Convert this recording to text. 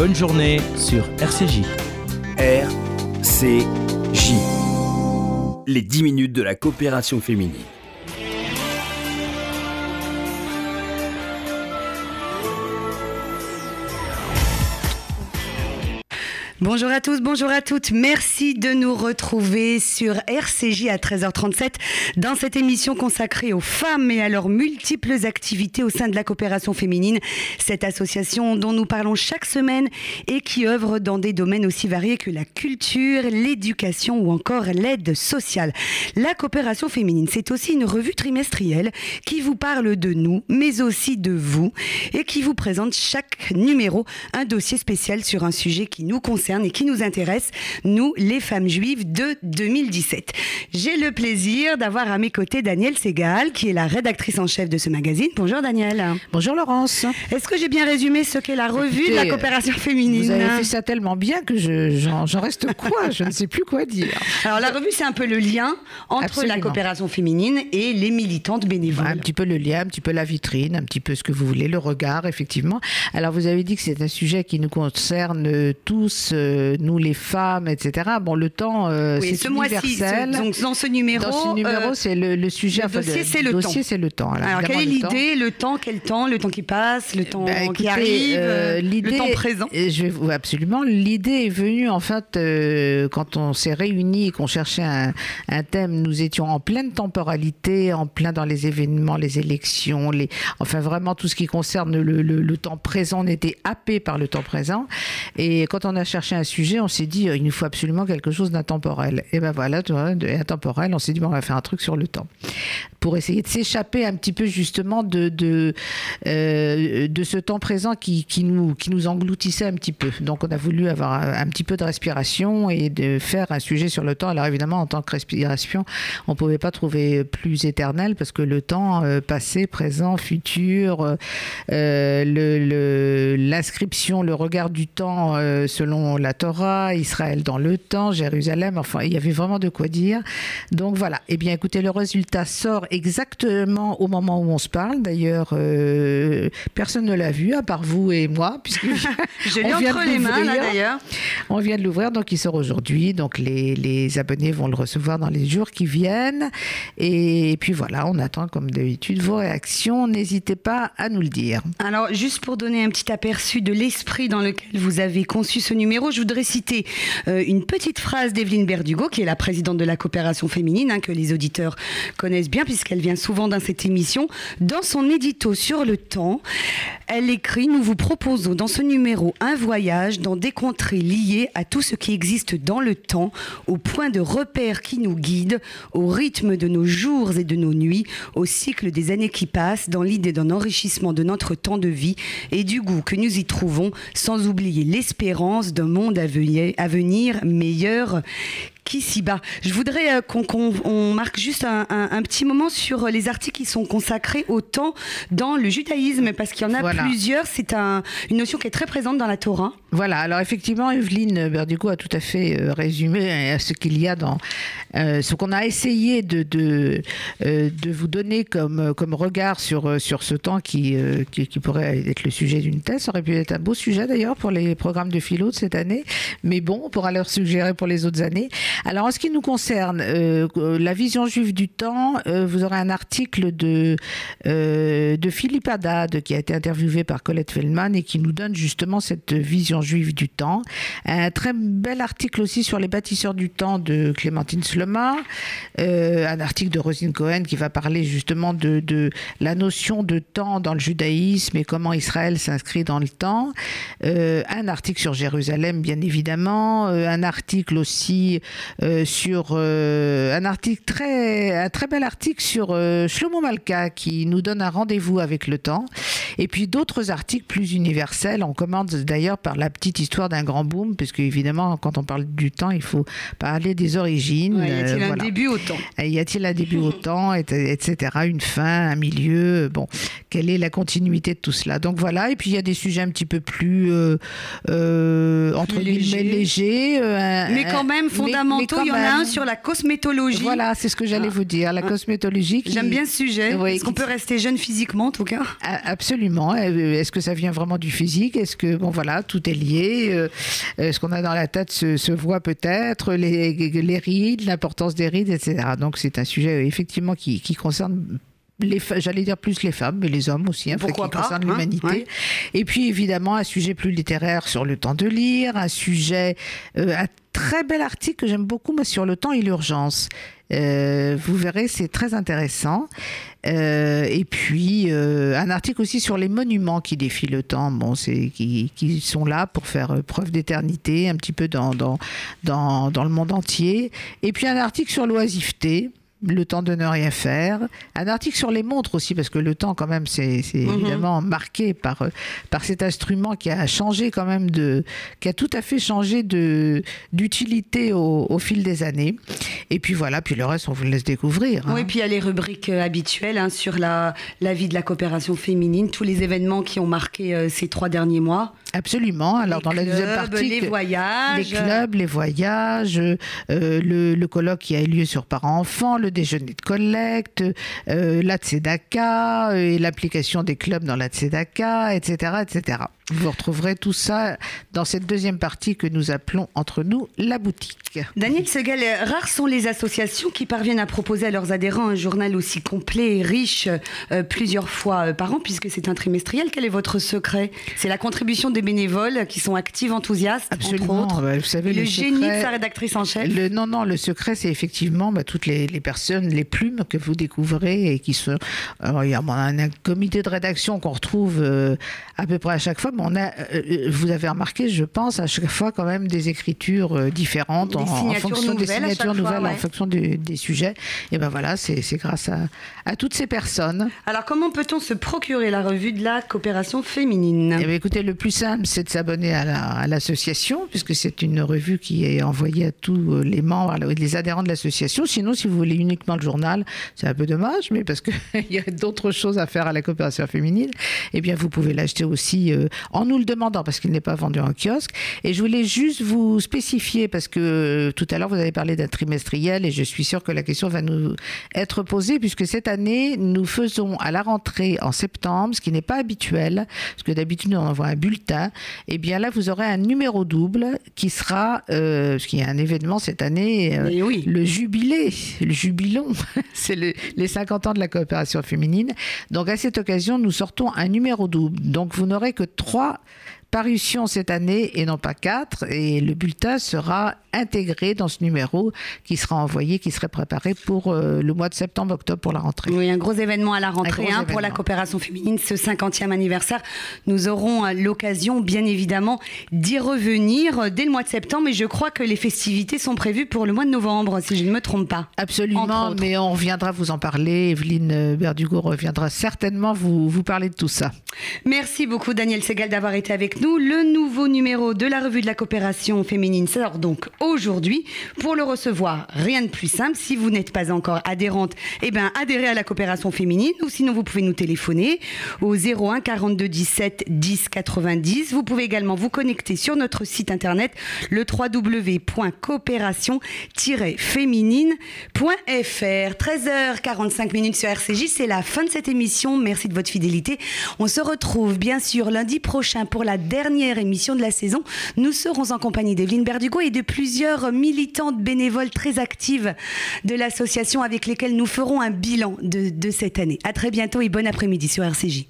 bonne journée sur RCJ. RCJ. Les 10 minutes de la coopération féminine. Bonjour à tous, bonjour à toutes. Merci de nous retrouver sur RCJ à 13h37 dans cette émission consacrée aux femmes et à leurs multiples activités au sein de la coopération féminine. Cette association dont nous parlons chaque semaine et qui œuvre dans des domaines aussi variés que la culture, l'éducation ou encore l'aide sociale. La coopération féminine, c'est aussi une revue trimestrielle qui vous parle de nous, mais aussi de vous et qui vous présente chaque numéro un dossier spécial sur un sujet qui nous concerne et qui nous intéresse, nous, les femmes juives de 2017. J'ai le plaisir d'avoir à mes côtés Danielle Segal, qui est la rédactrice en chef de ce magazine. Bonjour Danielle. Bonjour Laurence. Est-ce que j'ai bien résumé ce qu'est la revue de la coopération féminine Vous avez fait ça tellement bien que j'en reste quoi? Je ne sais plus quoi dire. Alors la revue, c'est un peu le lien entre la coopération féminine et les militantes bénévoles. Un petit peu le lien, un petit peu la vitrine, un petit peu ce que vous voulez, le regard, effectivement. Alors vous avez dit que c'est un sujet qui nous concerne tous euh, nous les femmes, etc. Bon, le temps, euh, c'est universel. Donc dans ce numéro, dans ce numéro, euh, c'est le, sujet. Le dossier, c'est le, dossier, c'est le temps. Alors, quelle est l'idée Le temps, quel temps Le temps qui passe, le temps bah, qui arrive, le temps présent? Je vais, absolument. L'idée est venue en fait quand on s'est réunis et qu'on cherchait un, un, thème. Nous étions en pleine temporalité, en plein dans les événements, les élections, les, enfin vraiment tout ce qui concerne le, temps présent. On était happé par le temps présent. Et quand on a cherché un sujet, on s'est dit, euh, il nous faut absolument quelque chose d'intemporel. Et ben voilà, tu vois, intemporel, on s'est dit, bon, on va faire un truc sur le temps. Pour essayer de s'échapper un petit peu justement de, de, euh, de ce temps présent qui, qui, nous, qui nous engloutissait un petit peu. Donc on a voulu avoir un, petit peu de respiration et de faire un sujet sur le temps. Alors évidemment, en tant que respiration, on ne pouvait pas trouver plus éternel parce que le temps euh, passé, présent, futur, l'inscription, le, le, regard du temps selon la Torah, Israël dans le temps, Jérusalem, enfin, il y avait vraiment de quoi dire. Donc voilà. Eh bien, écoutez, le résultat sort exactement au moment où on se parle. D'ailleurs, euh, personne ne l'a vu, à part vous et moi, puisque je l'ai entre les mains, d'ailleurs. On vient de l'ouvrir, donc il sort aujourd'hui. Donc les, les, abonnés vont le recevoir dans les jours qui viennent. Et puis voilà, on attend comme d'habitude vos réactions. N'hésitez pas à nous le dire. Alors, juste pour donner un petit aperçu de l'esprit dans lequel vous avez conçu ce numéro, je voudrais citer euh, une petite phrase d'Evelyne Berdugo, qui est la présidente de la coopération féminine, hein, que les auditeurs connaissent bien, puisqu'elle vient souvent dans cette émission. Dans son édito sur le temps, elle écrit Nous vous proposons dans ce numéro un voyage dans des contrées liées à tout ce qui existe dans le temps, au point de repère qui nous guide, au rythme de nos jours et de nos nuits, au cycle des années qui passent, dans l'idée d'un enrichissement de notre temps de vie et du goût que nous y trouvons, sans oublier l'espérance d'un monde à venir, à venir meilleur qu'ici-bas. Je voudrais euh, qu'on marque juste un, petit moment sur les articles qui sont consacrés au temps dans le judaïsme, parce qu'il y en a plusieurs. C'est une notion qui est très présente dans la Torah. Voilà, alors effectivement, Evelyne Berdugo a tout à fait euh, résumé euh, ce qu'il y a dans ce qu'on a essayé de, de, de, vous donner comme, comme regard sur, sur ce temps qui, qui, pourrait être le sujet d'une thèse. Ça aurait pu être un beau sujet d'ailleurs pour les programmes de philo de cette année, mais bon, on pourra leur suggérer pour les autres années. Alors, en ce qui nous concerne, euh, la vision juive du temps, euh, vous aurez un article de, euh, de Philippe Haddad qui a été interviewé par Colette Feldman et qui nous donne justement cette vision juive du temps. Un très bel article aussi sur les bâtisseurs du temps de Clémentine Slema. un article de Rosine Cohen qui va parler justement de, de, la notion de temps dans le judaïsme et comment Israël s'inscrit dans le temps. un article sur Jérusalem, bien évidemment. un article aussi euh, sur euh, un article très, un très bel article sur euh, Shlomo Malka qui nous donne un rendez-vous avec le temps. Et puis d'autres articles plus universels. On commence d'ailleurs par la petite histoire d'un grand boom, puisque évidemment, quand on parle du temps, il faut parler des origines. y a-t-il un début au temps? Y a-t-il un début au temps, etc. Une fin, un milieu? Bon, quelle est la continuité de tout cela? Donc voilà. Et puis il y a des sujets un petit peu plus entre guillemets légers, mais quand même fondamentaux il y en a un sur la cosmétologie. Voilà, c'est ce que j'allais Ah. vous dire, la cosmétologie. qui- J'aime bien ce sujet. Oui, Est-ce qu'on peut rester jeune physiquement, en tout cas? Absolument. Euh, Est-ce que ça vient vraiment du physique? Est-ce que, bon voilà, tout est lié Euh, euh, Ce qu'on a dans la tête se, se voit peut-être, les, les rides, l'importance des rides, etc. Donc c'est un sujet euh, effectivement qui, qui concerne j'allais dire plus les femmes, mais les hommes aussi, hein, Pourquoi qui pas, concerne hein, l'humanité. ouais. Et puis évidemment un sujet plus littéraire sur le temps de lire, un sujet, euh, un très bel article que j'aime beaucoup moi, sur le temps et l'urgence. Euh, vous verrez, c'est très intéressant. Euh, et puis euh, un article aussi sur les monuments qui défient le temps, bon, c'est qui, qui sont là pour faire euh, preuve d'éternité, un petit peu dans, dans, dans, dans le monde entier. Et puis un article sur l'oisiveté. Le temps de ne rien faire. Un article sur les montres aussi, parce que le temps, quand même, c'est Mhm. évidemment marqué par, euh, par cet instrument qui a changé quand même de. qui a tout à fait changé de d'utilité au, au fil des années. Et puis voilà, puis le reste, on vous le laisse découvrir. hein. Oui, puis il y a les rubriques euh, habituelles hein, sur la, la vie de la coopération féminine, tous les événements qui ont marqué euh, ces trois derniers mois. Absolument. Alors, Les dans la deuxième partie. les voyages. Les clubs, les voyages, euh, le, le colloque qui a eu lieu sur parents-enfants, le déjeuner de collecte, euh, la Tzedaka, euh, et l'application des clubs dans la Tzedaka, etc., etc. Vous retrouverez tout ça dans cette deuxième partie que nous appelons entre nous la boutique. Daniel Segal, euh, rares sont les associations qui parviennent à proposer à leurs adhérents un journal aussi complet et riche euh, plusieurs fois euh, par an, puisque c'est un trimestriel. Quel est votre secret? C'est la contribution des bénévoles qui sont actifs, enthousiastes, Absolument. entre autres. Bah, vous savez, le, le génie secret- de sa rédactrice en chef. Le, non, non, le secret, c'est effectivement bah, toutes les, les personnes, les plumes que vous découvrez et qui sont. Alors, il y a un, un comité de rédaction qu'on retrouve euh, à peu près à chaque fois, mais on a, euh, vous avez remarqué, je pense, à chaque fois quand même des écritures euh, différentes Des en, fonction des signatures fois, nouvelles, en fonction du- des sujets. Et ben voilà, c'est grâce à, à toutes ces personnes. Alors, comment peut-on se procurer la revue de la coopération féminine? Eh écoutez, le plus simple, c'est de s'abonner à la- à l'association, puisque c'est une revue qui est envoyée à tous euh, les membres, les adhérents de l'association. Sinon, si vous voulez uniquement le journal, c'est un peu dommage, mais parce qu'il y a d'autres choses à faire à la coopération féminine, eh bien, vous pouvez l'acheter aussi euh, en nous le demandant, parce qu'il n'est pas vendu en kiosque. Et je voulais juste vous spécifier, parce que euh, tout à l'heure, vous avez parlé d'un trimestriel, et je suis sûre que la question va nous être posée, puisque cette année, nous faisons à la rentrée en septembre, ce qui n'est pas habituel, parce que d'habitude, on envoie un bulletin. Et bien là, vous aurez un numéro double qui sera, euh, parce qu'il y a un événement cette année, euh, oui. le jubilé, le jubilon, c'est le- les 50 ans de la coopération féminine. Donc à cette occasion, nous sortons un numéro double. Donc vous n'aurez que trois trois parutions cette année et non pas quatre. Et le bulletin sera intégré dans ce numéro qui sera envoyé, qui serait préparé pour euh, le mois de septembre-octobre pour la rentrée. Oui, un gros événement à la rentrée hein, pour la coopération féminine, ce 50e anniversaire. Nous aurons euh, l'occasion, bien évidemment, d'y revenir euh, dès le mois de septembre. Et je crois que les festivités sont prévues pour le mois de novembre, si je ne me trompe pas. Absolument, mais on reviendra vous en parler. Evelyne Berdugo reviendra certainement vous, vous parler de tout ça. Merci beaucoup, Daniel Segal, d'avoir été avec nous. Le nouveau numéro de la revue de la coopération féminine sort donc aujourd'hui. Pour le recevoir, rien de plus simple. Si vous n'êtes pas encore adhérente, eh ben, adhérez à la coopération féminine ou sinon vous pouvez nous téléphoner au 01 42 17 10 90. Vous pouvez également vous connecter sur notre site internet le www.coopération-féminine.fr. 13h45 minutes sur RCJ, c'est la fin de cette émission. Merci de votre fidélité. On se retrouve bien sûr lundi prochain pour la dernière émission de la saison. Nous serons en compagnie d'Evelyne Berdugo et de plusieurs militantes bénévoles très actives de l'association avec lesquelles nous ferons un bilan de, de cette année. À très bientôt et bon après-midi sur RCJ.